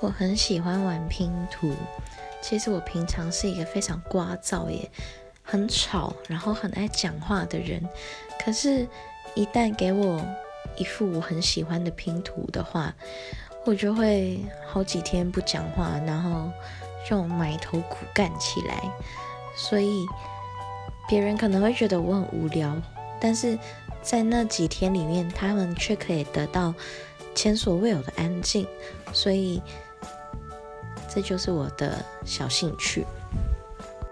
我很喜欢玩拼图。其实我平常是一个非常聒噪也很吵，然后很爱讲话的人。可是，一旦给我一副我很喜欢的拼图的话，我就会好几天不讲话，然后就埋头苦干起来。所以，别人可能会觉得我很无聊，但是在那几天里面，他们却可以得到前所未有的安静。所以。这就是我的小兴趣。